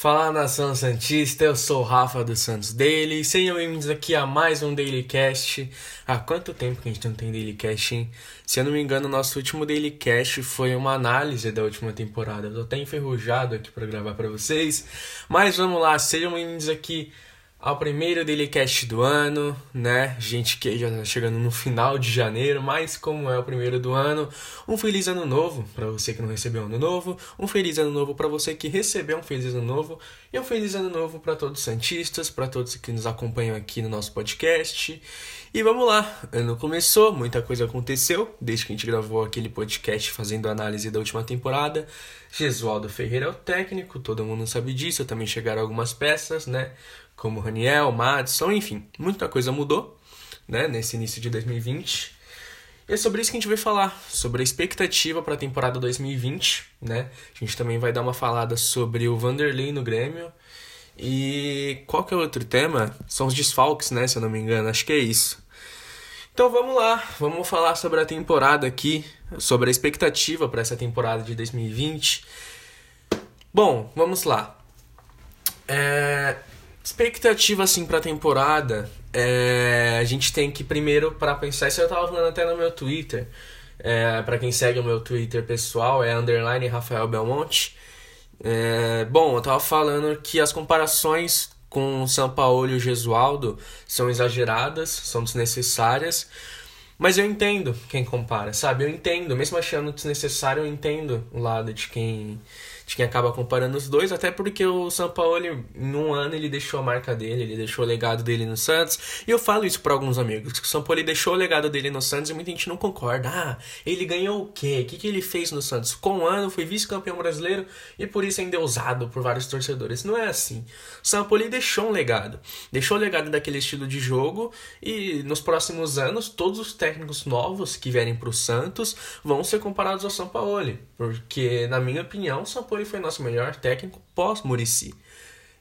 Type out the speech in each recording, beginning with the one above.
Fala nação Santista, eu sou o Rafa dos Santos Daily. Sejam bem-vindos aqui a mais um Daily Cast. Há quanto tempo que a gente não tem Daily Cast, hein? Se eu não me engano, nosso último Daily Cast foi uma análise da última temporada. Eu tô até enferrujado aqui para gravar para vocês. Mas vamos lá, sejam bem-vindos aqui ao primeiro Dailycast do ano, né? Gente que já tá chegando no final de janeiro, mas como é o primeiro do ano, um feliz ano novo para você que não recebeu ano novo, um feliz ano novo para você que recebeu um feliz ano novo e um feliz ano novo para todos os santistas, para todos que nos acompanham aqui no nosso podcast. E vamos lá, ano começou, muita coisa aconteceu desde que a gente gravou aquele podcast fazendo análise da última temporada. Gesualdo Ferreira é o técnico, todo mundo sabe disso, também chegaram algumas peças, né? Como Raniel, Madison, enfim, muita coisa mudou né, nesse início de 2020. E é sobre isso que a gente vai falar, sobre a expectativa para a temporada 2020, né? A gente também vai dar uma falada sobre o Vanderlei no Grêmio. E qual que é o outro tema? São os desfalques, né, se eu não me engano, acho que é isso. Então vamos lá, vamos falar sobre a temporada aqui, sobre a expectativa para essa temporada de 2020. Bom, vamos lá. É, Expectativa, assim, pra temporada, é, a gente tem que primeiro, para pensar, isso eu tava falando até no meu Twitter, é, para quem segue o meu Twitter pessoal, é underline Rafael Belmonte. É, bom, eu tava falando que as comparações com o São Paulo e o Gesualdo são exageradas, são desnecessárias, mas eu entendo quem compara, sabe? Eu entendo, mesmo achando desnecessário, eu entendo o lado de quem de quem acaba comparando os dois, até porque o São Paulo, em um ano, ele deixou a marca dele, ele deixou o legado dele no Santos. E eu falo isso para alguns amigos, que o São Paulo deixou o legado dele no Santos e muita gente não concorda. Ah, ele ganhou o quê? O que, que ele fez no Santos? Com um ano, foi vice-campeão brasileiro e por isso ainda é usado por vários torcedores. Não é assim. O São Paulo deixou um legado. Deixou o legado daquele estilo de jogo e nos próximos anos, todos os técnicos novos que vierem pro Santos vão ser comparados ao São Paulo. Porque, na minha opinião, o São Paulo foi nosso melhor técnico pós-Murici.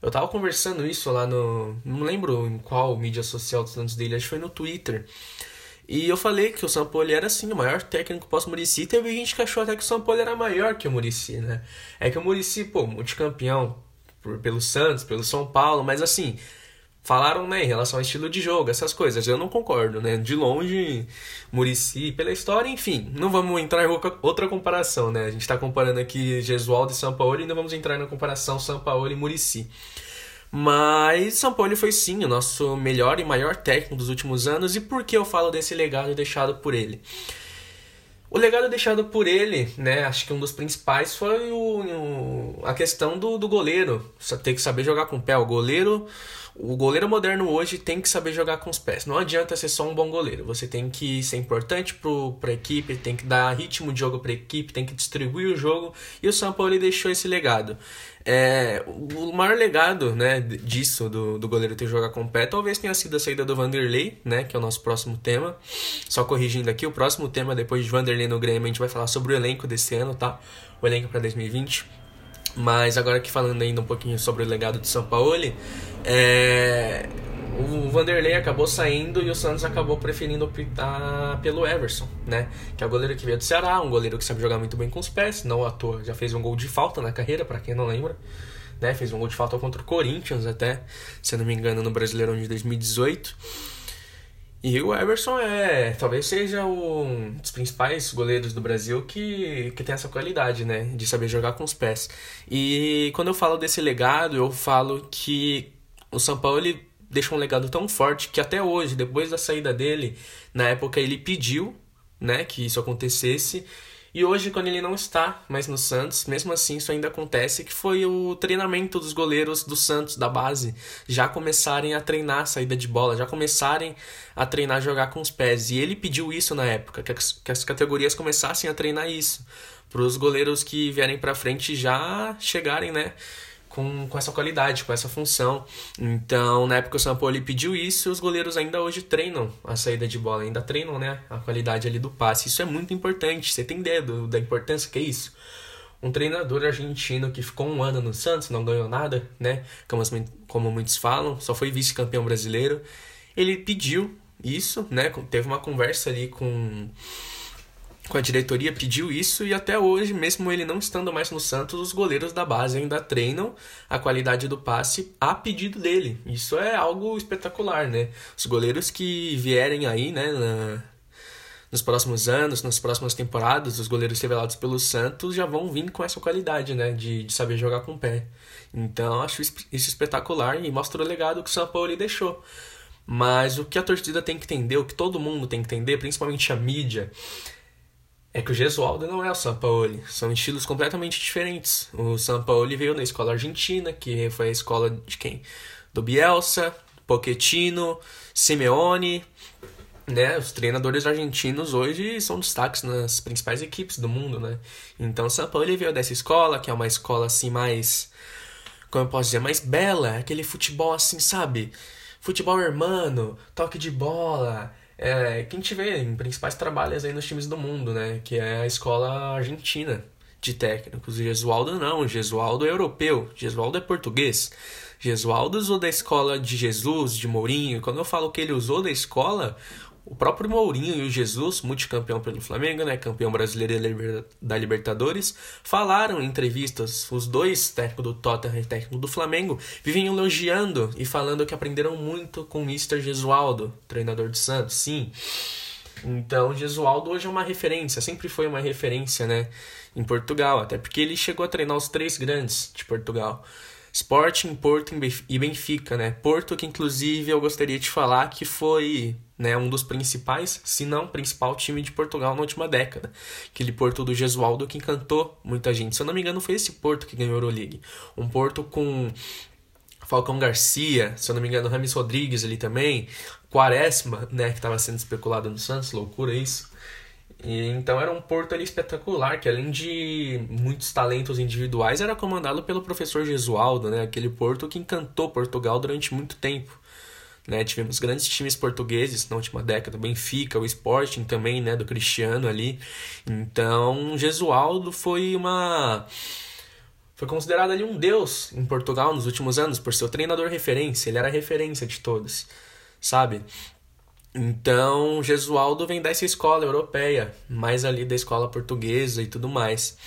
Eu tava conversando isso lá no. Não lembro em qual mídia social dos Santos dele, acho que foi no Twitter. E eu falei que o Paulo era assim o maior técnico pós-Murici. Teve gente que achou até que o Paulo era maior que o Murici, né? É que o Murici, pô, multicampeão por, pelo Santos, pelo São Paulo, mas assim, falaram, né, em relação ao estilo de jogo, essas coisas. Eu não concordo, né? De longe, Murici, pela história, enfim, não vamos entrar em outra comparação, né? A gente está comparando aqui Gesualdo e São Paulo e não vamos entrar na comparação São Paulo e Murici. Mas São Paulo foi sim o nosso melhor e maior técnico dos últimos anos. E por que eu falo desse legado deixado por ele? O legado deixado por ele, né, acho que um dos principais foi o, o a questão do, do goleiro. Ter que saber jogar com o pé. O goleiro o goleiro moderno hoje tem que saber jogar com os pés. Não adianta ser só um bom goleiro. Você tem que ser importante para a equipe, tem que dar ritmo de jogo para a equipe, tem que distribuir o jogo. E o São Paulo deixou esse legado. É, o maior legado né, disso, do, do goleiro ter jogar com o pé, talvez tenha sido a saída do Vanderlei, né, que é o nosso próximo tema. Só corrigindo aqui, o próximo tema, depois de Vanderlei no Grêmio, a gente vai falar sobre o elenco desse ano, tá? O elenco para 2020. Mas agora aqui falando ainda um pouquinho sobre o legado de São Paulo, é, o Vanderlei acabou saindo e o Santos acabou preferindo optar pelo Everson, né? Que é o goleiro que veio do Ceará, um goleiro que sabe jogar muito bem com os pés, não à toa, já fez um gol de falta na carreira, para quem não lembra. Né? Fez um gol de falta contra o Corinthians até, se não me engano, no Brasileirão de 2018. E o Everson é, talvez seja um dos principais goleiros do Brasil que, que tem essa qualidade, né, de saber jogar com os pés. E quando eu falo desse legado, eu falo que o São Paulo ele deixou um legado tão forte que até hoje, depois da saída dele, na época ele pediu, né, que isso acontecesse. E hoje, quando ele não está mais no Santos, mesmo assim isso ainda acontece, que foi o treinamento dos goleiros do Santos, da base, já começarem a treinar a saída de bola, já começarem a treinar jogar com os pés. E ele pediu isso na época, que as, que as categorias começassem a treinar isso, para os goleiros que vierem para frente já chegarem, né? Com, com essa qualidade, com essa função. Então, na época o São Paulo pediu isso, os goleiros ainda hoje treinam a saída de bola, ainda treinam, né, a qualidade ali do passe. Isso é muito importante. Você tem ideia do, da importância que é isso? Um treinador argentino que ficou um ano no Santos, não ganhou nada, né? Como, como muitos falam, só foi vice-campeão brasileiro. Ele pediu isso, né? Teve uma conversa ali com com a diretoria pediu isso e até hoje, mesmo ele não estando mais no Santos, os goleiros da base ainda treinam a qualidade do passe a pedido dele. Isso é algo espetacular, né? Os goleiros que vierem aí, né, na, nos próximos anos, nas próximas temporadas, os goleiros revelados pelo Santos já vão vir com essa qualidade, né, de, de saber jogar com o pé. Então, acho isso espetacular e mostra o legado que o São Paulo deixou. Mas o que a torcida tem que entender, o que todo mundo tem que entender, principalmente a mídia, é que o Gesualdo não é o Sampaoli. São estilos completamente diferentes. O Sampaoli veio da escola argentina, que foi a escola de quem? Do Bielsa, Pochettino, Simeone. Né? Os treinadores argentinos hoje são destaques nas principais equipes do mundo, né? Então o Sampaoli veio dessa escola, que é uma escola assim mais... Como eu posso dizer? Mais bela. Aquele futebol assim, sabe? Futebol hermano, toque de bola é, que a gente vê em principais trabalhos aí nos times do mundo, né? Que é a escola argentina de técnicos. Gesualdo não, Gesualdo é europeu, Gesualdo é português. Gesualdo usou da escola de Jesus, de Mourinho. Quando eu falo que ele usou da escola, o próprio Mourinho e o Jesus, multicampeão pelo Flamengo, né, campeão brasileiro da Libertadores, falaram em entrevistas, os dois, técnico do Tottenham e técnico do Flamengo, vivem elogiando e falando que aprenderam muito com o Mr. Gesualdo, treinador de Santos, sim. Então, Gesualdo hoje é uma referência, sempre foi uma referência, né, em Portugal, até porque ele chegou a treinar os três grandes de Portugal. Sporting, Porto e Benfica, né? Porto que inclusive eu gostaria de falar que foi né, um dos principais, se não principal time de Portugal na última década. Aquele Porto do Gesualdo que encantou muita gente. Se eu não me engano, foi esse Porto que ganhou a Euroleague. Um Porto com Falcão Garcia, se eu não me engano, Rames Rodrigues ali também, Quaresma, né, que estava sendo especulado no Santos, loucura isso. E, então era um Porto ali espetacular, que além de muitos talentos individuais, era comandado pelo professor Gesualdo, né, aquele Porto que encantou Portugal durante muito tempo. Né? Tivemos grandes times portugueses na última década, o Benfica, o Sporting também, né, do Cristiano ali. Então, Gesualdo foi uma foi considerado ali um deus em Portugal nos últimos anos por ser o treinador referência, ele era referência de todos, sabe? Então, Gesualdo vem dessa escola europeia, mais ali da escola portuguesa e tudo mais.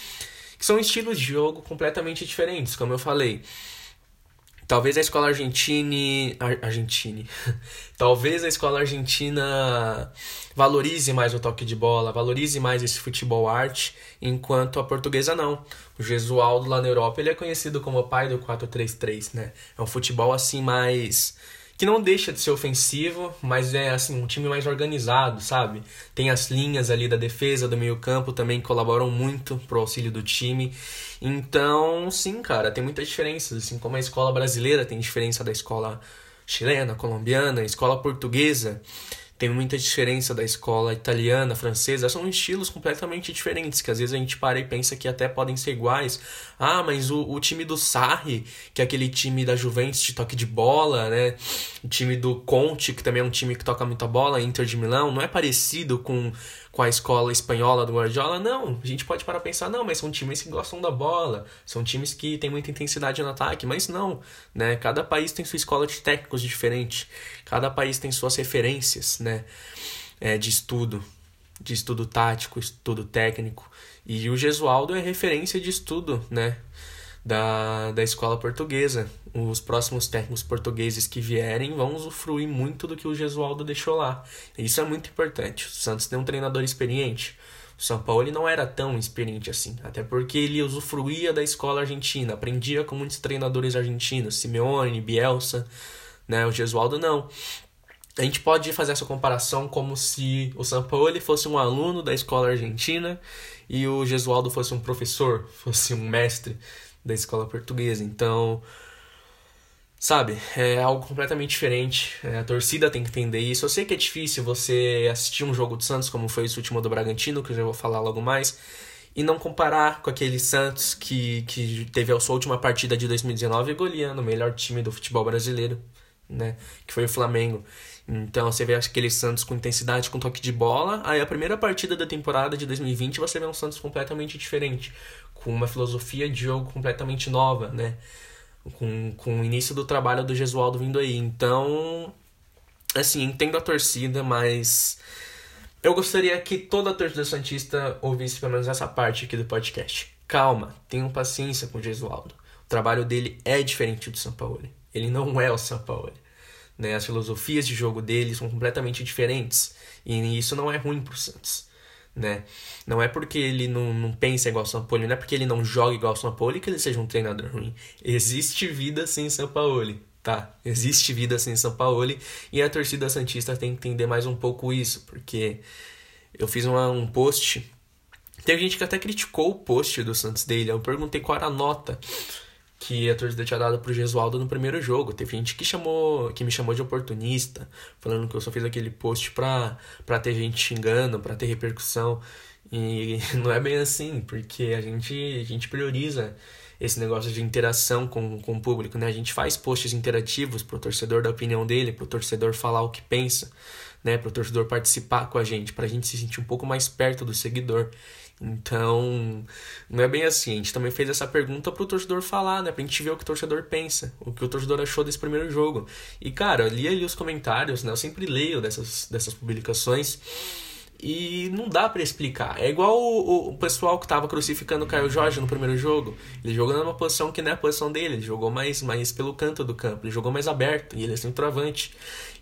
Que são estilos de jogo completamente diferentes, como eu falei. Talvez a escola argentina. Argentine. Talvez a escola argentina valorize mais o toque de bola, valorize mais esse futebol arte, enquanto a portuguesa não. O Gesualdo lá na Europa ele é conhecido como o pai do 4-3-3, né? É um futebol assim mais que não deixa de ser ofensivo, mas é assim um time mais organizado, sabe? Tem as linhas ali da defesa, do meio-campo também que colaboram muito pro auxílio do time. Então, sim, cara, tem muitas diferenças, assim como a escola brasileira tem diferença da escola chilena, colombiana, escola portuguesa tem muita diferença da escola italiana, francesa, são estilos completamente diferentes, que às vezes a gente para e pensa que até podem ser iguais. Ah, mas o, o time do Sarri, que é aquele time da Juventus de toque de bola, né? O time do Conte, que também é um time que toca muita bola, Inter de Milão, não é parecido com com a escola espanhola do Guardiola, não. A gente pode parar pensar, não, mas são times que gostam da bola, são times que têm muita intensidade no ataque, mas não, né? Cada país tem sua escola de técnicos diferente, cada país tem suas referências, né? É, de estudo, de estudo tático, estudo técnico. E o Gesualdo é referência de estudo, né? Da, da escola portuguesa. Os próximos técnicos portugueses que vierem vão usufruir muito do que o Gesualdo deixou lá. Isso é muito importante. O Santos tem um treinador experiente. O São Paulo não era tão experiente assim, até porque ele usufruía da escola argentina, aprendia com muitos treinadores argentinos, Simeone, Bielsa, né? O Gesualdo não. A gente pode fazer essa comparação como se o São Paulo fosse um aluno da escola argentina e o Gesualdo fosse um professor, fosse um mestre da escola portuguesa. Então, sabe, é algo completamente diferente. É, a torcida tem que entender isso. Eu sei que é difícil você assistir um jogo do Santos, como foi esse último do Bragantino, que eu já vou falar logo mais, e não comparar com aquele Santos que, que teve a sua última partida de 2019 goleando o melhor time do futebol brasileiro, né? Que foi o Flamengo. Então você vê aquele Santos com intensidade, com toque de bola. Aí a primeira partida da temporada de 2020 você vê um Santos completamente diferente com uma filosofia de jogo completamente nova, né? Com, com o início do trabalho do Gesualdo vindo aí. Então, assim, entendo a torcida, mas eu gostaria que toda a torcida Santista ouvisse pelo menos essa parte aqui do podcast. Calma, tenham paciência com o Gesualdo. O trabalho dele é diferente do São Paulo. Ele não é o São Paulo. Né? As filosofias de jogo dele são completamente diferentes. E isso não é ruim pro Santos. Né? Não é porque ele não, não pensa igual o São Paulo, não é porque ele não joga igual o São Paulo que ele seja um treinador ruim. Existe vida sem São Paulo tá? Existe vida sem São Paulo e a torcida Santista tem que entender mais um pouco isso, porque eu fiz uma, um post. Teve gente que até criticou o post do Santos dele. Eu perguntei qual era a nota que a torcida tinha dado pro Gesualdo no primeiro jogo. Teve gente que chamou, que me chamou de oportunista, falando que eu só fiz aquele post pra, pra ter gente xingando, pra ter repercussão. E não é bem assim, porque a gente, a gente prioriza esse negócio de interação com, com o público, né? A gente faz posts interativos pro torcedor dar opinião dele, pro torcedor falar o que pensa, né? Pro torcedor participar com a gente, pra gente se sentir um pouco mais perto do seguidor. Então, não é bem assim. A gente também fez essa pergunta pro torcedor falar, né? Pra gente ver o que o torcedor pensa, o que o torcedor achou desse primeiro jogo. E, cara, eu li ali os comentários, né? Eu sempre leio dessas, dessas publicações. E não dá para explicar. É igual o, o, pessoal que tava crucificando o Caio Jorge no primeiro jogo. Ele jogou numa posição que não é a posição dele. Ele jogou mais, mais pelo canto do campo. Ele jogou mais aberto. E ele é centroavante.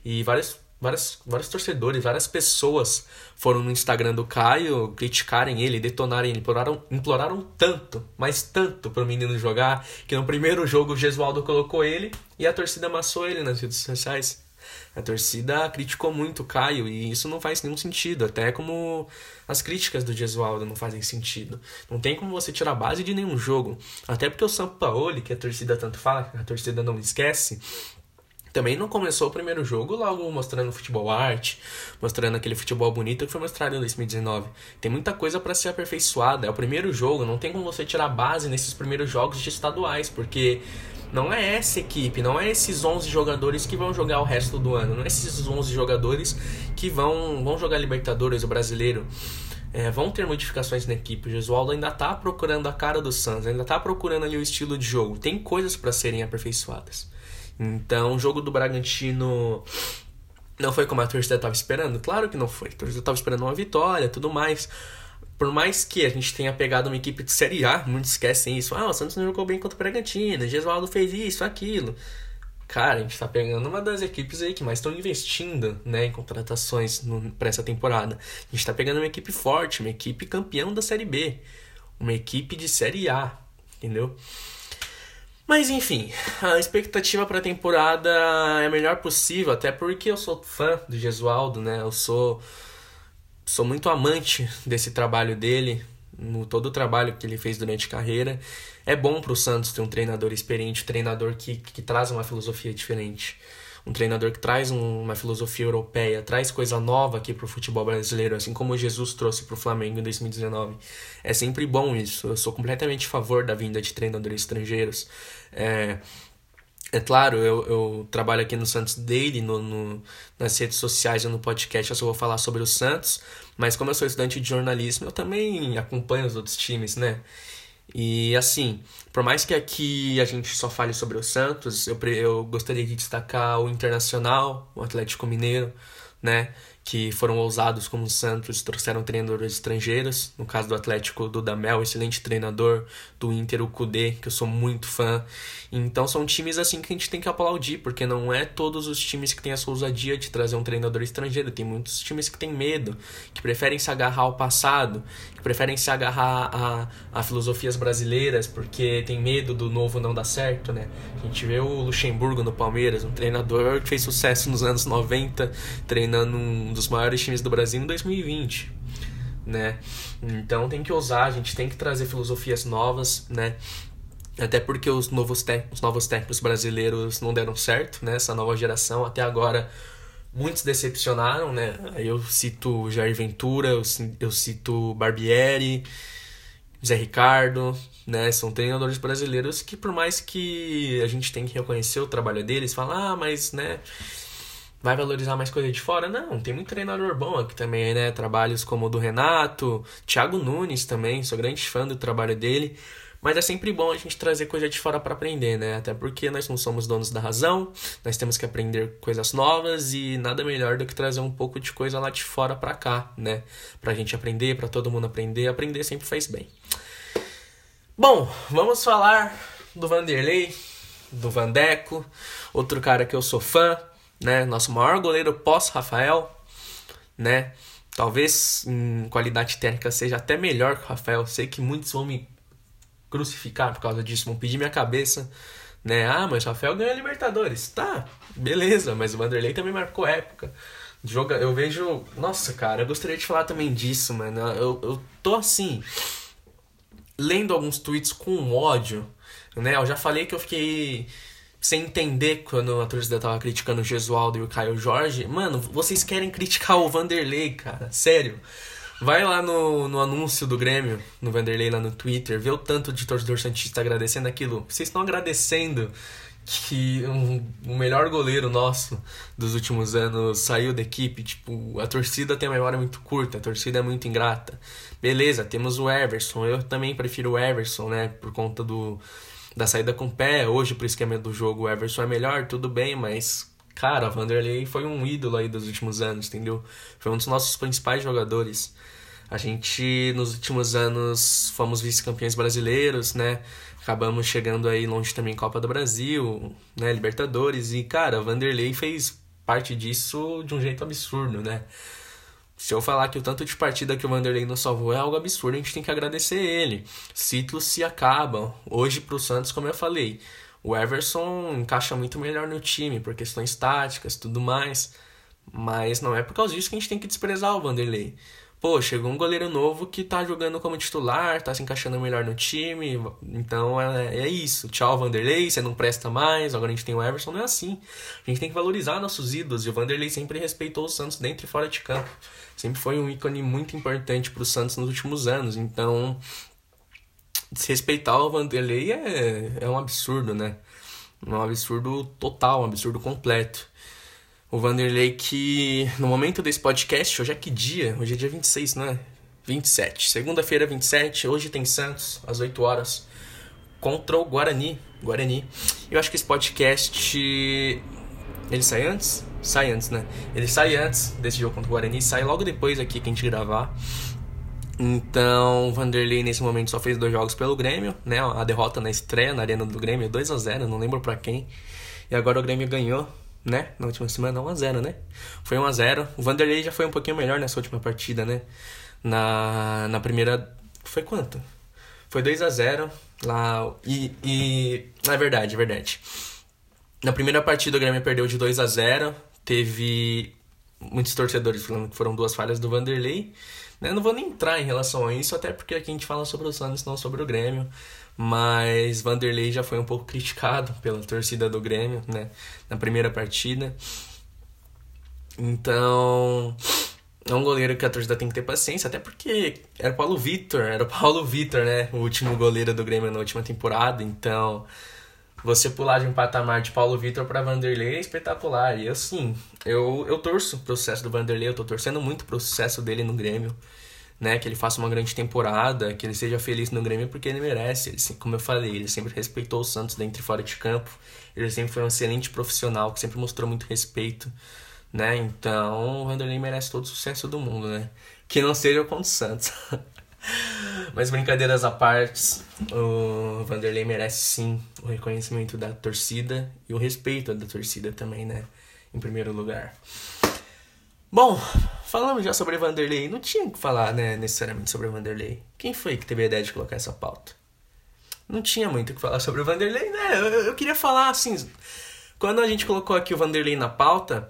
E vários, vários, vários torcedores, várias pessoas foram no Instagram do Caio criticarem ele, detonarem ele. Imploraram, imploraram tanto, mas tanto pro menino jogar, que no primeiro jogo o Gesualdo colocou ele e a torcida amassou ele nas redes sociais. A torcida criticou muito o Caio e isso não faz nenhum sentido, até como as críticas do Gesualdo não fazem sentido. Não tem como você tirar base de nenhum jogo. Até porque o Sampaoli, que a torcida tanto fala, a torcida não esquece, também não começou o primeiro jogo logo mostrando futebol arte, mostrando aquele futebol bonito que foi mostrado em 2019. Tem muita coisa para ser aperfeiçoada. É o primeiro jogo, não tem como você tirar base nesses primeiros jogos de estaduais, porque não é essa equipe, não é esses 11 jogadores que vão jogar o resto do ano, não é esses 11 jogadores que vão, vão jogar Libertadores, o brasileiro. É, vão ter modificações na equipe. O Gesualdo ainda está procurando a cara do Santos, ainda está procurando ali o estilo de jogo. Tem coisas para serem aperfeiçoadas. Então, o jogo do Bragantino não foi como a torcida estava esperando? Claro que não foi. A torcida estava esperando uma vitória, tudo mais por mais que a gente tenha pegado uma equipe de Série A, muitos esquecem isso. Ah, o Santos não jogou bem contra o Bragantino, Gesualdo fez isso, aquilo. Cara, a gente tá pegando uma das equipes aí que mais estão investindo né, em contratações para essa temporada. A gente tá pegando uma equipe forte, uma equipe campeão da Série B, uma equipe de Série A, entendeu? Mas enfim, a expectativa para a temporada é a melhor possível, até porque eu sou fã do Gesualdo, né? Eu sou sou muito amante desse trabalho dele, no todo o trabalho que ele fez durante a carreira. É bom para o Santos ter um treinador experiente, um treinador que, que traz uma filosofia diferente. Um treinador que traz uma filosofia europeia, traz coisa nova aqui para o futebol brasileiro, assim como Jesus trouxe para o Flamengo em 2019. É sempre bom isso. Eu sou completamente a favor da vinda de treinadores estrangeiros. É, é claro, eu, eu trabalho aqui no Santos Daily, no, no, nas redes sociais e no podcast eu só vou falar sobre o Santos, mas como eu sou estudante de jornalismo, eu também acompanho os outros times, né? E assim, por mais que aqui a gente só fale sobre o Santos, eu, eu gostaria de destacar o Internacional, o Atlético Mineiro, né? Que foram ousados como o Santos, trouxeram treinadores estrangeiros, no caso do Atlético, do Damel, excelente treinador, do Inter, o Kudê, que eu sou muito fã. Então são times assim que a gente tem que aplaudir, porque não é todos os times que têm essa ousadia de trazer um treinador estrangeiro, tem muitos times que têm medo, que preferem se agarrar ao passado, que preferem se agarrar a, a filosofias brasileiras, porque tem medo do novo não dar certo, né? A gente vê o Luxemburgo no Palmeiras, um treinador que fez sucesso nos anos 90, treinando um dos maiores times do Brasil em 2020, né? Então tem que ousar, a gente tem que trazer filosofias novas, né? Até porque os novos, os novos técnicos brasileiros não deram certo, né? Essa nova geração até agora muitos decepcionaram, né? Eu cito Jair Ventura, eu, cito Barbieri, Zé Ricardo, né? São treinadores brasileiros que por mais que a gente tem que reconhecer o trabalho deles, falar, ah, mas, né? Vai valorizar mais coisa de fora? Não, tem muito treinador bom aqui também, né? Trabalhos como o do Renato, Thiago Nunes também, sou grande fã do trabalho dele. Mas é sempre bom a gente trazer coisa de fora para aprender, né? Até porque nós não somos donos da razão, nós temos que aprender coisas novas e nada melhor do que trazer um pouco de coisa lá de fora para cá, né? Pra gente aprender, para todo mundo aprender. Aprender sempre faz bem. Bom, vamos falar do Vanderlei, do Vandeco, outro cara que eu sou fã, né? Nosso maior goleiro pós-Rafael, né? Talvez em qualidade técnica seja até melhor que o Rafael. Sei que muitos vão me crucificar por causa disso, vão pedir minha cabeça, né? Ah, mas o Rafael ganhou a Libertadores. Tá, beleza, mas o Vanderlei também marcou época. Joga, eu vejo. Nossa, cara, eu gostaria de falar também disso, mano. Eu, eu tô assim. Lendo alguns tweets com ódio, né? Eu já falei que eu fiquei sem entender quando a torcida tava criticando o Gesualdo e o Caio Jorge. Mano, vocês querem criticar o Vanderlei, cara. Sério. Vai lá no, no anúncio do Grêmio, no Vanderlei lá no Twitter, vê o tanto de torcedor Santista agradecendo aquilo. Vocês estão agradecendo que um, o melhor goleiro nosso dos últimos anos saiu da equipe. Tipo, a torcida tem uma memória muito curta, a torcida é muito ingrata. Beleza, temos o Everson. Eu também prefiro o Everson, né? Por conta do, da saída com o pé. Hoje, pro esquema do jogo, o Everson é melhor, tudo bem, mas. Cara, o Vanderlei foi um ídolo aí dos últimos anos, entendeu? Foi um dos nossos principais jogadores. A gente, nos últimos anos, fomos vice-campeões brasileiros, né? Acabamos chegando aí longe também Copa do Brasil, né? Libertadores. E, cara, o Vanderlei fez parte disso de um jeito absurdo, né? Se eu falar que o tanto de partida que o Vanderlei nos salvou é algo absurdo, a gente tem que agradecer ele. Ciclos se acabam. Hoje, pro Santos, como eu falei, o Everson encaixa muito melhor no time, por questões táticas tudo mais. Mas não é por causa disso que a gente tem que desprezar o Vanderlei pô, chegou um goleiro novo que tá jogando como titular, tá se encaixando melhor no time, então é, é isso. Tchau, Vanderlei, você não presta mais, agora a gente tem o Everson, não é assim. A gente tem que valorizar nossos ídolos, e o Vanderlei sempre respeitou o Santos dentro e fora de campo. Sempre foi um ícone muito importante pro Santos nos últimos anos, então desrespeitar o Vanderlei é, é um absurdo, né? Um absurdo total, um absurdo completo. O Vanderlei que no momento desse podcast, hoje é que dia? Hoje é dia 26, não é? 27. Segunda-feira, 27. Hoje tem Santos, às 8 horas, contra o Guarani. Guarani. Eu acho que esse podcast. Ele sai antes? Sai antes, né? Ele sai antes desse jogo contra o Guarani, sai logo depois aqui que a gente gravar. Então, o Vanderlei nesse momento só fez dois jogos pelo Grêmio, né? A derrota na estreia na Arena do Grêmio, 2 a 0 não lembro para quem. E agora o Grêmio ganhou né? Na última semana, 1x0, né? Foi 1x0. O Vanderlei já foi um pouquinho melhor nessa última partida, né? Na, na primeira. Foi quanto? Foi 2x0 lá. E, e. Na verdade, é verdade. Na primeira partida o Grêmio perdeu de 2 a 0 Teve muitos torcedores falando que foram duas falhas do Vanderlei. Né? Não vou nem entrar em relação a isso, até porque aqui a gente fala sobre o Santos, não sobre o Grêmio mas Vanderlei já foi um pouco criticado pela torcida do Grêmio, né, na primeira partida. Então, é um goleiro que a torcida tem que ter paciência, até porque era Paulo Vitor, era Paulo Vitor, né, o último goleiro do Grêmio na última temporada, então você pular de um patamar de Paulo Vitor para Vanderlei é espetacular. E assim, eu, eu torço pro sucesso do Vanderlei, eu tô torcendo muito pro sucesso dele no Grêmio né, que ele faça uma grande temporada, que ele seja feliz no Grêmio porque ele merece. Ele, como eu falei, ele sempre respeitou o Santos dentro e fora de campo. Ele sempre foi um excelente profissional, que sempre mostrou muito respeito, né? Então, o Vanderlei merece todo o sucesso do mundo, né? Que não seja contra o Santos. Mas brincadeiras à parte, o Vanderlei merece sim o reconhecimento da torcida e o respeito da torcida também, né? Em primeiro lugar. Bom, falamos já sobre Vanderlei. Não tinha que falar, né, necessariamente sobre Vanderlei. Quem foi que teve a ideia de colocar essa pauta? Não tinha muito o que falar sobre o Vanderlei, né? Eu, eu queria falar assim. Quando a gente colocou aqui o Vanderlei na pauta,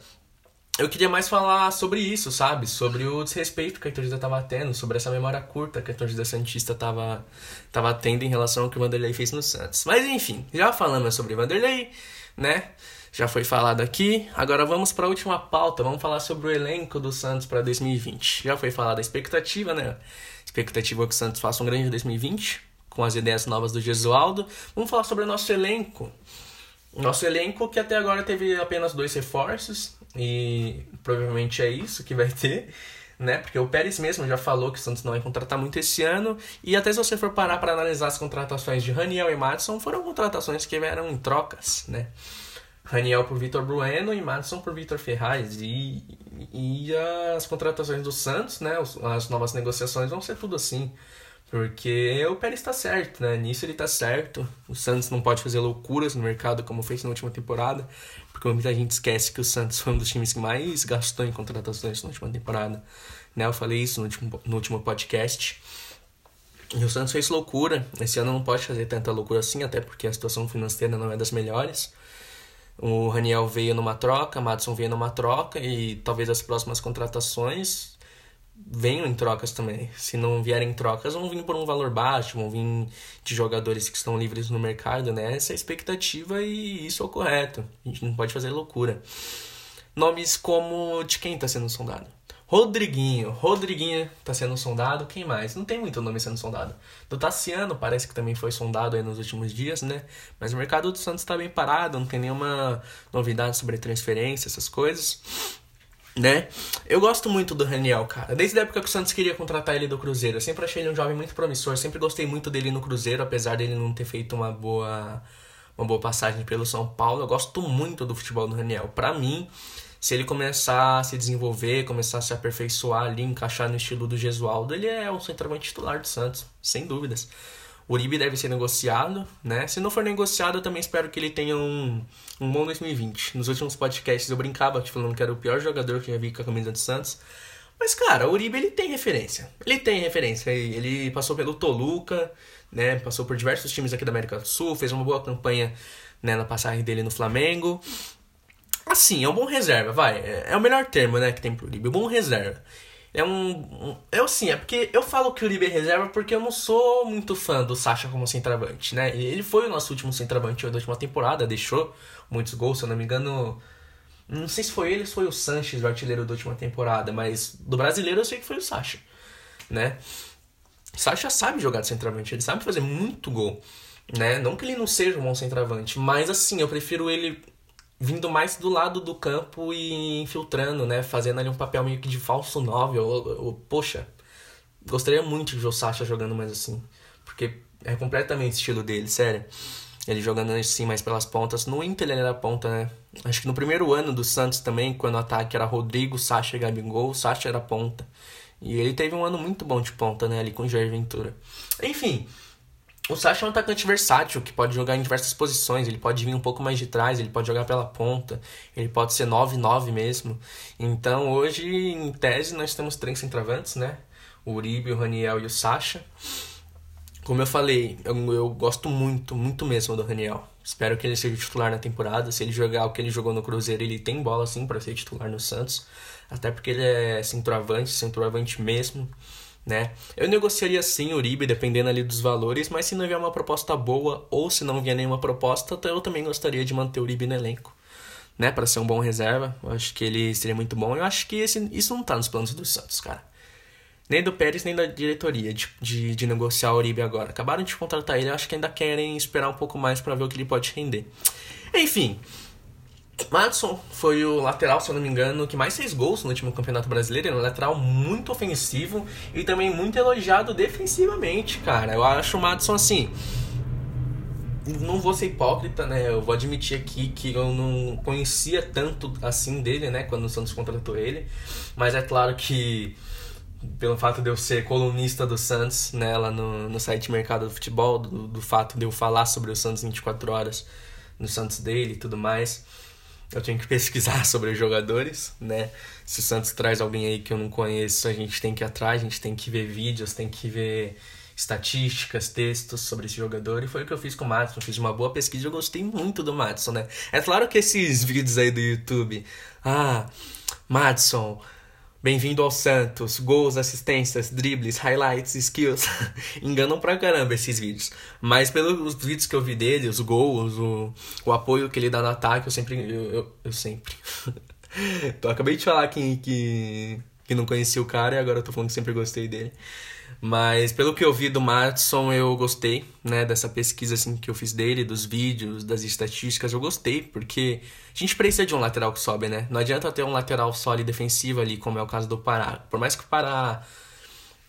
eu queria mais falar sobre isso, sabe? Sobre o desrespeito que a torcida tava tendo, sobre essa memória curta que a torcida Santista tava, tava tendo em relação ao que o Vanderlei fez no Santos. Mas enfim, já falamos sobre o Vanderlei, né? Já foi falado aqui. Agora vamos para a última pauta. Vamos falar sobre o elenco do Santos para 2020. Já foi falada a expectativa, né? Expectativa é que o Santos faça um grande 2020 com as ideias novas do Gesualdo. Vamos falar sobre o nosso elenco. Nosso elenco que até agora teve apenas dois reforços e provavelmente é isso que vai ter, né? Porque o Pérez mesmo já falou que o Santos não vai contratar muito esse ano. E até se você for parar para analisar as contratações de Raniel e Madison, foram contratações que vieram em trocas, né? Raniel por Vitor Bueno e Madison por Vitor Ferraz. E, e as contratações do Santos, né? As novas negociações vão ser tudo assim. Porque o Pérez está certo, né? Nisso ele está certo. O Santos não pode fazer loucuras no mercado como fez na última temporada. Porque muita gente esquece que o Santos foi um dos times que mais gastou em contratações na última temporada. Né? Eu falei isso no último, no último podcast. E o Santos fez loucura. Esse ano não pode fazer tanta loucura assim, até porque a situação financeira não é das melhores. O Raniel veio numa troca, Madison veio numa troca e talvez as próximas contratações venham em trocas também. Se não vierem trocas, vão vir por um valor baixo, vão vir de jogadores que estão livres no mercado, né? Essa é a expectativa e isso é o correto. A gente não pode fazer loucura. Nomes como de quem está sendo sondado? Rodriguinho. Rodriguinho está sendo sondado. Quem mais? Não tem muito nome sendo sondado. Do Tassiano parece que também foi sondado aí nos últimos dias, né? Mas o mercado do Santos está bem parado, não tem nenhuma novidade sobre transferência, essas coisas né? Eu gosto muito do Raniel, cara. Desde a época que o Santos queria contratar ele do Cruzeiro. Eu sempre achei ele um jovem muito promissor. Sempre gostei muito dele no Cruzeiro, apesar dele não ter feito uma boa, uma boa passagem pelo São Paulo. Eu gosto muito do futebol do Raniel. Para mim, se ele começar a se desenvolver, começar a se aperfeiçoar ali, encaixar no estilo do Gesualdo, ele é o centroavante titular do Santos, sem dúvidas. O Uribe deve ser negociado, né? Se não for negociado, eu também espero que ele tenha um, um bom 2020. Nos últimos podcasts eu brincava te falando que era o pior jogador que eu já vi com a camisa do Santos. Mas, cara, o Uribe ele tem referência. Ele tem referência. Ele passou pelo Toluca, né? Passou por diversos times aqui da América do Sul, fez uma boa campanha né, na passagem dele no Flamengo. Assim, é um bom reserva, vai. É, é o melhor termo, né, que tem pro Uribe. Bom reserva. É um, um. Eu sim, é porque eu falo que o Uribe é reserva porque eu não sou muito fã do Sacha como centroavante, né? Ele foi o nosso último centroavante da última temporada, deixou muitos gols, se eu não me engano. Não sei se foi ele ou se foi o Sanches, o artilheiro da última temporada, mas do brasileiro eu sei que foi o Sacha, né? Sacha sabe jogar de centroavante, ele sabe fazer muito gol, né? Não que ele não seja um bom centroavante, mas assim, eu prefiro ele vindo mais do lado do campo e infiltrando, né? Fazendo ali um papel meio que de falso 9. poxa, gostaria muito de ver o Sasha jogando mais assim. Porque é completamente estilo dele, sério. Ele jogando assim mais pelas pontas. No Inter ele era ponta, né? Acho que no primeiro ano do Santos também, quando o ataque era Rodrigo, Sacha e Gabigol, o Sacha era ponta. E ele teve um ano muito bom de ponta, né? Ali com o Jair Ventura. Enfim, o Sacha é um atacante versátil que pode jogar em diversas posições. Ele pode vir um pouco mais de trás, ele pode jogar pela ponta, ele pode ser 9-9 mesmo. Então hoje, em tese, nós temos três centravantes, né? O Uribe, o Raniel e o Sacha. Como eu falei, eu, eu gosto muito, muito mesmo do Raniel. Espero que ele seja titular na temporada. Se ele jogar o que ele jogou no Cruzeiro, ele tem bola sim para ser titular no Santos. Até porque ele é centroavante, centroavante mesmo né? Eu negociaria sim o Uribe, dependendo ali dos valores, mas se não vier uma proposta boa ou se não vier nenhuma proposta, eu também gostaria de manter o Uribe no elenco, né? Para ser um bom reserva, eu acho que ele seria muito bom. Eu acho que esse, isso não tá nos planos do Santos, cara. Nem do Pérez, nem da diretoria de, de, de negociar o Uribe agora. Acabaram de contratar ele, eu acho que ainda querem esperar um pouco mais para ver o que ele pode render. Enfim, Madison foi o lateral, se eu não me engano, que mais fez gols no último Campeonato Brasileiro. Ele é um lateral muito ofensivo e também muito elogiado defensivamente, cara. Eu acho o Madison assim. Não vou ser hipócrita, né? Eu vou admitir aqui que eu não conhecia tanto assim dele, né? Quando o Santos contratou ele. Mas é claro que, pelo fato de eu ser colunista do Santos, né? Lá no, no site Mercado do Futebol, do, do fato de eu falar sobre o Santos 24 horas no Santos dele e tudo mais eu tenho que pesquisar sobre os jogadores, né? Se o Santos traz alguém aí que eu não conheço, a gente tem que ir atrás, a gente tem que ver vídeos, tem que ver estatísticas, textos sobre esse jogador. E foi o que eu fiz com o Madison. Fiz uma boa pesquisa e eu gostei muito do Madison, né? É claro que esses vídeos aí do YouTube. Ah, Madison Bem-vindo ao Santos. Gols, assistências, dribles, highlights, skills. Enganam pra caramba esses vídeos. Mas pelos vídeos que eu vi dele, os gols, o, o apoio que ele dá no ataque, eu sempre. Eu, eu, eu sempre. então, acabei de falar que, que, que não conhecia o cara e agora eu tô falando que sempre gostei dele. Mas pelo que eu vi do Matson, eu gostei, né, dessa pesquisa assim que eu fiz dele, dos vídeos, das estatísticas, eu gostei, porque a gente precisa de um lateral que sobe, né? Não adianta ter um lateral sólido defensivo ali, como é o caso do Pará. Por mais que o Pará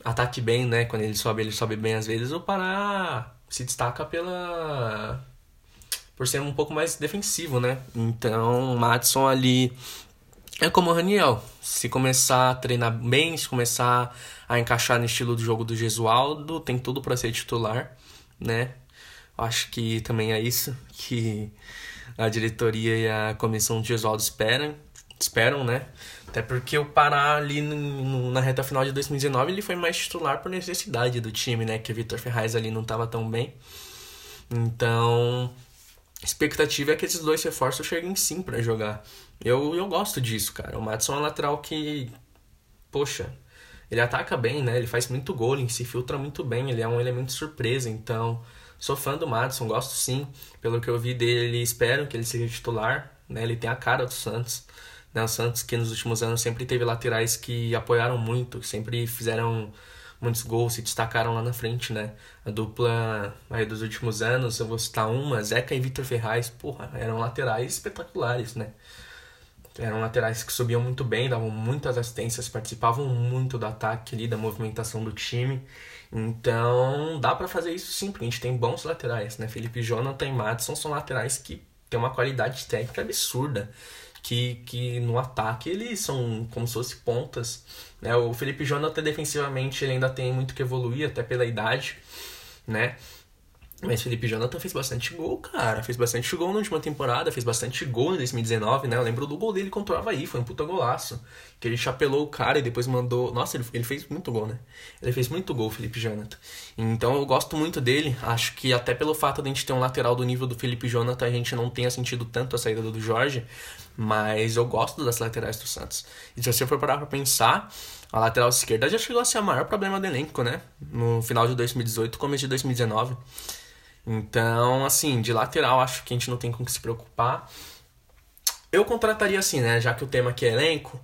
ataque bem, né, quando ele sobe, ele sobe bem às vezes, o Pará se destaca pela por ser um pouco mais defensivo, né? Então, o Matson ali é como o Raniel. Se começar a treinar bem, se começar a encaixar no estilo do jogo do Gesualdo, tem tudo para ser titular, né? Acho que também é isso que a diretoria e a comissão de Gesualdo esperam, esperam, né? Até porque o Pará ali no, na reta final de 2019 ele foi mais titular por necessidade do time, né? Que o Vitor Ferraz ali não estava tão bem. Então, expectativa é que esses dois reforços cheguem sim para jogar. Eu, eu gosto disso, cara. O Madison é um lateral que, poxa, ele ataca bem, né? Ele faz muito gol, ele se filtra muito bem, ele é um elemento surpresa, então sou fã do Madison, gosto sim. Pelo que eu vi dele, espero que ele seja titular, né? Ele tem a cara do Santos. Né? O Santos que nos últimos anos sempre teve laterais que apoiaram muito, sempre fizeram muitos gols, se destacaram lá na frente, né? A dupla aí dos últimos anos, eu vou citar uma, Zeca e Vitor Ferraz, porra, eram laterais espetaculares, né? Eram laterais que subiam muito bem, davam muitas assistências, participavam muito do ataque ali, da movimentação do time. Então, dá para fazer isso sim, porque a gente tem bons laterais, né? Felipe Jonathan e Madison são laterais que têm uma qualidade técnica absurda que, que no ataque eles são como se fossem pontas. Né? O Felipe Jonathan defensivamente ele ainda tem muito que evoluir, até pela idade, né? Mas Felipe Jonathan fez bastante gol, cara. Fez bastante gol na última temporada, fez bastante gol em 2019, né? Eu lembro do gol dele contra o Havaí, foi um puta golaço. Que ele chapelou o cara e depois mandou. Nossa, ele, ele fez muito gol, né? Ele fez muito gol, Felipe Jonathan. Então eu gosto muito dele. Acho que até pelo fato de a gente ter um lateral do nível do Felipe Jonathan, a gente não tenha sentido tanto a saída do Jorge. Mas eu gosto das laterais do Santos. E se você for parar pra pensar, a lateral esquerda já chegou a ser o maior problema do elenco, né? No final de 2018, começo de 2019. Então, assim, de lateral acho que a gente não tem com que se preocupar. Eu contrataria assim, né? Já que o tema aqui é elenco,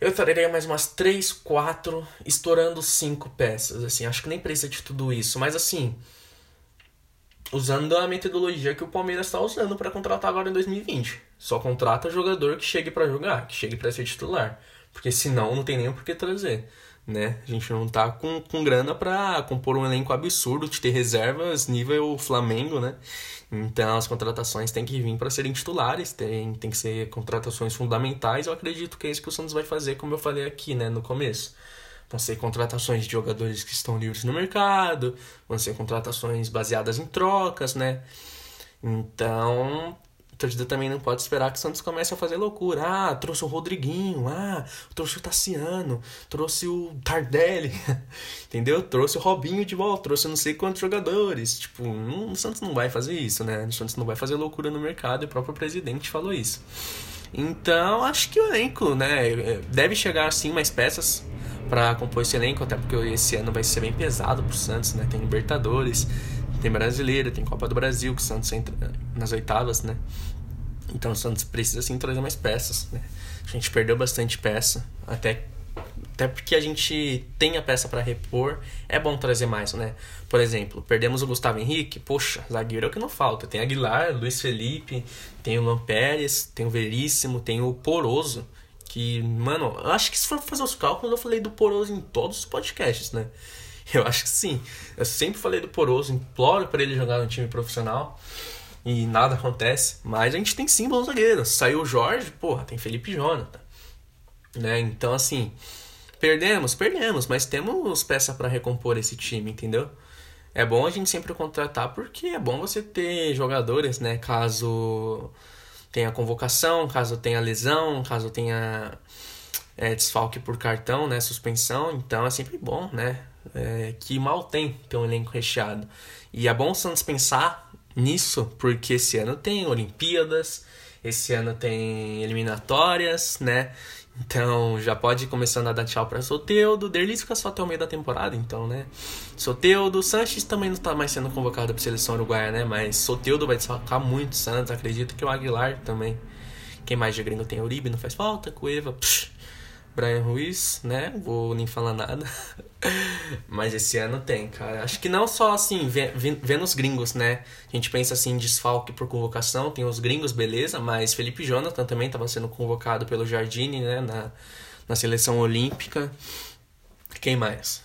eu traria mais umas 3, 4, estourando 5 peças. Assim, acho que nem precisa de tudo isso. Mas assim, usando a metodologia que o Palmeiras está usando para contratar agora em 2020. Só contrata jogador que chegue para jogar, que chegue para ser titular. Porque senão não tem nem por que trazer né? A gente não tá com, com grana para compor um elenco absurdo, de ter reservas nível Flamengo, né? Então as contratações têm que vir para serem titulares, tem, tem que ser contratações fundamentais. Eu acredito que é isso que o Santos vai fazer, como eu falei aqui, né, no começo. Vão ser contratações de jogadores que estão livres no mercado, vão ser contratações baseadas em trocas, né? Então, torcida também não pode esperar que o Santos comece a fazer loucura. Ah, trouxe o Rodriguinho, ah, trouxe o Tassiano, trouxe o Tardelli, entendeu? Trouxe o Robinho de volta, trouxe não sei quantos jogadores. Tipo, não, o Santos não vai fazer isso, né? O Santos não vai fazer loucura no mercado e o próprio presidente falou isso. Então, acho que o elenco, né, deve chegar assim mais peças para compor esse elenco, até porque esse ano vai ser bem pesado pro Santos, né? Tem Libertadores, tem Brasileiro, tem Copa do Brasil, que o Santos entra nas oitavas, né? Então o Santos precisa sim trazer mais peças, né? A gente perdeu bastante peça, até até porque a gente tem a peça para repor, é bom trazer mais, né? Por exemplo, perdemos o Gustavo Henrique, poxa, zagueiro é o que não falta. Tem Aguilar, Luiz Felipe, tem o Lampérez, tem o Veríssimo, tem o Poroso, que, mano, eu acho que se for fazer os cálculos, eu falei do Poroso em todos os podcasts, né? Eu acho que sim. Eu sempre falei do Poroso, imploro para ele jogar no time profissional e nada acontece. Mas a gente tem sim bons zagueiros. Saiu o Jorge, porra, tem Felipe Jonathan. Né? Então, assim, perdemos, perdemos, mas temos peça para recompor esse time, entendeu? É bom a gente sempre contratar porque é bom você ter jogadores, né? Caso tenha convocação, caso tenha lesão, caso tenha é, desfalque por cartão, né? Suspensão. Então é sempre bom, né? É, que mal tem ter um elenco recheado. E é bom o Santos pensar nisso, porque esse ano tem Olimpíadas, esse ano tem eliminatórias, né? Então já pode começando a dar tchau para Soteudo. Derlis fica só até o meio da temporada, então, né? Soteudo, Sanches também não tá mais sendo convocado para seleção uruguaia, né? Mas Soteudo vai desfocar muito Santos. Acredito que o Aguilar também. Quem mais de gringo tem? Uribe, não faz falta. Cueva, psh, Brian Ruiz, né? Vou nem falar nada. Mas esse ano tem, cara. Acho que não só assim, vendo os gringos, né? A gente pensa assim, desfalque por convocação, tem os gringos, beleza, mas Felipe Jonathan também estava sendo convocado pelo Jardine, né? Na, na seleção olímpica. Quem mais?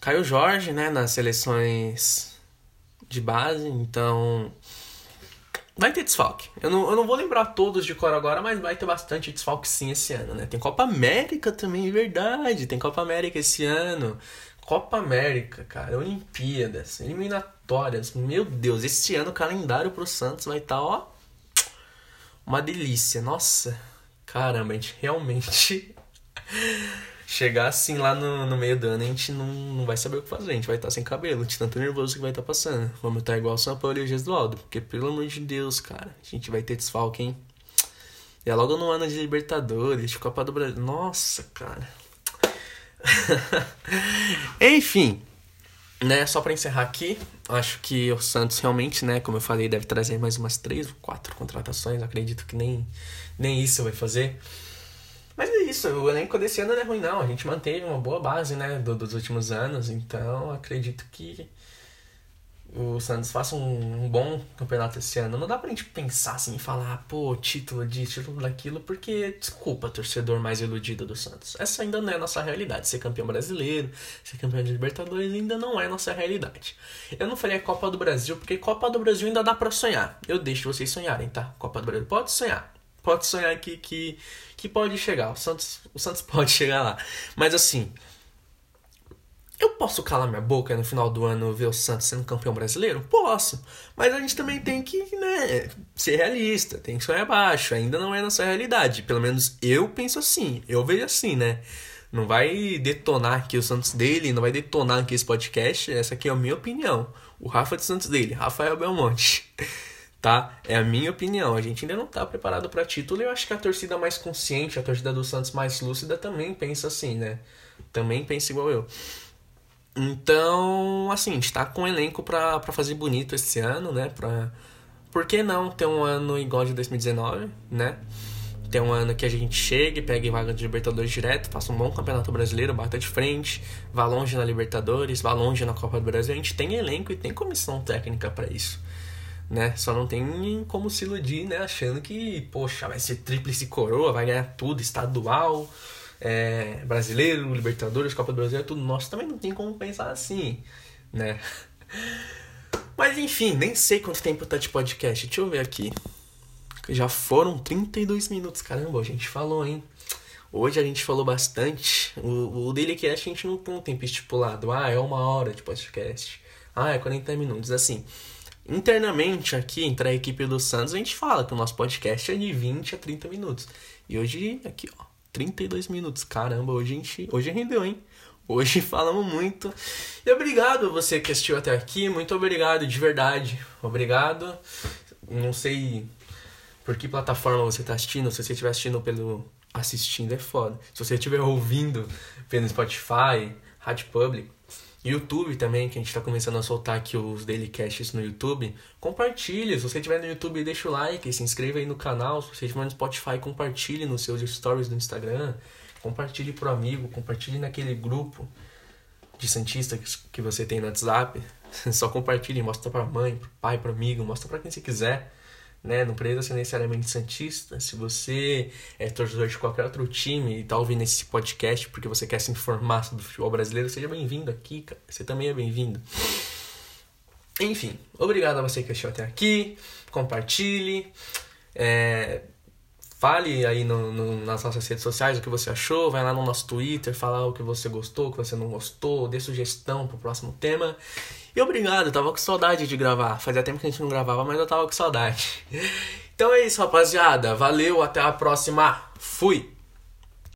Caio Jorge, né? Nas seleções de base, então Vai ter desfalque. Eu não, eu não vou lembrar todos de cor agora, mas vai ter bastante desfalque sim esse ano, né? Tem Copa América também, é verdade. Tem Copa América esse ano. Copa América, cara, Olimpíadas, eliminatórias. Meu Deus, esse ano o calendário pro Santos vai estar, tá, ó, uma delícia. Nossa, caramba, a gente realmente chegar assim lá no, no meio do ano, a gente não, não vai saber o que fazer. A gente vai estar sem cabelo, de tanto nervoso que vai estar passando. Vamos estar igual São Paulo e o Gesualdo. Porque, pelo amor de Deus, cara, a gente vai ter desfalque, hein? E é logo no ano de Libertadores, de Copa do Brasil. Nossa, cara. Enfim, né, só para encerrar aqui, acho que o Santos realmente, né, como eu falei, deve trazer mais umas três ou quatro contratações. Acredito que nem, nem isso vai fazer. Mas é isso, o elenco desse ano não é ruim não, a gente manteve uma boa base, né, do, dos últimos anos, então acredito que o Santos faça um, um, bom campeonato esse ano. Não dá pra gente pensar assim e falar, pô, título disso, título daquilo, porque, desculpa, torcedor mais iludido do Santos. Essa ainda não é a nossa realidade. Ser campeão brasileiro, ser campeão de Libertadores ainda não é a nossa realidade. Eu não falei a Copa do Brasil, porque Copa do Brasil ainda dá para sonhar. Eu deixo vocês sonharem, tá? Copa do Brasil pode sonhar. Pode sonhar aqui que que pode chegar. O Santos, o Santos pode chegar lá. Mas assim, eu posso calar minha boca no final do ano ver o Santos sendo campeão brasileiro? Posso. Mas a gente também tem que né, ser realista, tem que sonhar baixo. Ainda não é nossa realidade. Pelo menos eu penso assim. Eu vejo assim, né? Não vai detonar aqui o Santos dele, não vai detonar aqui esse podcast. Essa aqui é a minha opinião. O Rafa de Santos dele, Rafael Belmonte tá? É a minha opinião. A gente ainda não tá preparado para título e eu acho que a torcida mais consciente, a torcida do Santos mais lúcida também pensa assim, né? Também pensa igual eu. Então, assim, a gente tá com um elenco pra, pra fazer bonito esse ano, né? Pra... Por que não ter um ano igual de 2019, né? Ter um ano que a gente chegue, pegue vaga de Libertadores direto, faça um bom campeonato brasileiro, bata de frente, vá longe na Libertadores, vá longe na Copa do Brasil. A gente tem elenco e tem comissão técnica para isso né? Só não tem como se iludir, né? Achando que, poxa, vai ser tríplice coroa, vai ganhar tudo, estadual, é, brasileiro, Libertadores, Copa do Brasil, é tudo nosso. Também não tem como pensar assim, né? Mas enfim, nem sei quanto tempo tá de podcast. Deixa eu ver aqui. Já foram 32 minutos. Caramba, a gente falou, hein? Hoje a gente falou bastante. O, o Dailycast a gente não tem um tempo estipulado. Ah, é uma hora de podcast. Ah, é 40 minutos. Assim, Internamente aqui, entre a equipe do Santos, a gente fala que o nosso podcast é de 20 a 30 minutos. E hoje, aqui, ó, 32 minutos. Caramba, hoje a gente. Hoje rendeu, hein? Hoje falamos muito. E obrigado você que assistiu até aqui. Muito obrigado, de verdade. Obrigado. Não sei por que plataforma você está assistindo. Se você estiver assistindo pelo. Assistindo é foda. Se você estiver ouvindo pelo Spotify, Rádio Public, YouTube também, que a gente está começando a soltar aqui os daily casts no YouTube. Compartilhe, se você estiver no YouTube, deixa o like, se inscreva aí no canal. Se você estiver no Spotify, compartilhe nos seus stories do Instagram. Compartilhe pro amigo, compartilhe naquele grupo de Santista que você tem no WhatsApp. Só compartilhe, mostra pra mãe, pro pai, pro amigo, mostra pra quem você quiser né? Não precisa ser necessariamente Santista. Se você é torcedor de qualquer outro time e tá ouvindo esse podcast porque você quer se informar sobre o futebol brasileiro, seja bem-vindo aqui, cara. Você também é bem-vindo. Enfim, obrigado a você que assistiu até aqui. Compartilhe. É, fale aí no, no, nas nossas redes sociais o que você achou. Vai lá no nosso Twitter, falar o que você gostou, o que você não gostou, dê sugestão pro próximo tema. E obrigado, eu tava com saudade de gravar. Fazia tempo que a gente não gravava, mas eu tava com saudade. Então é isso, rapaziada. Valeu, até a próxima. Fui!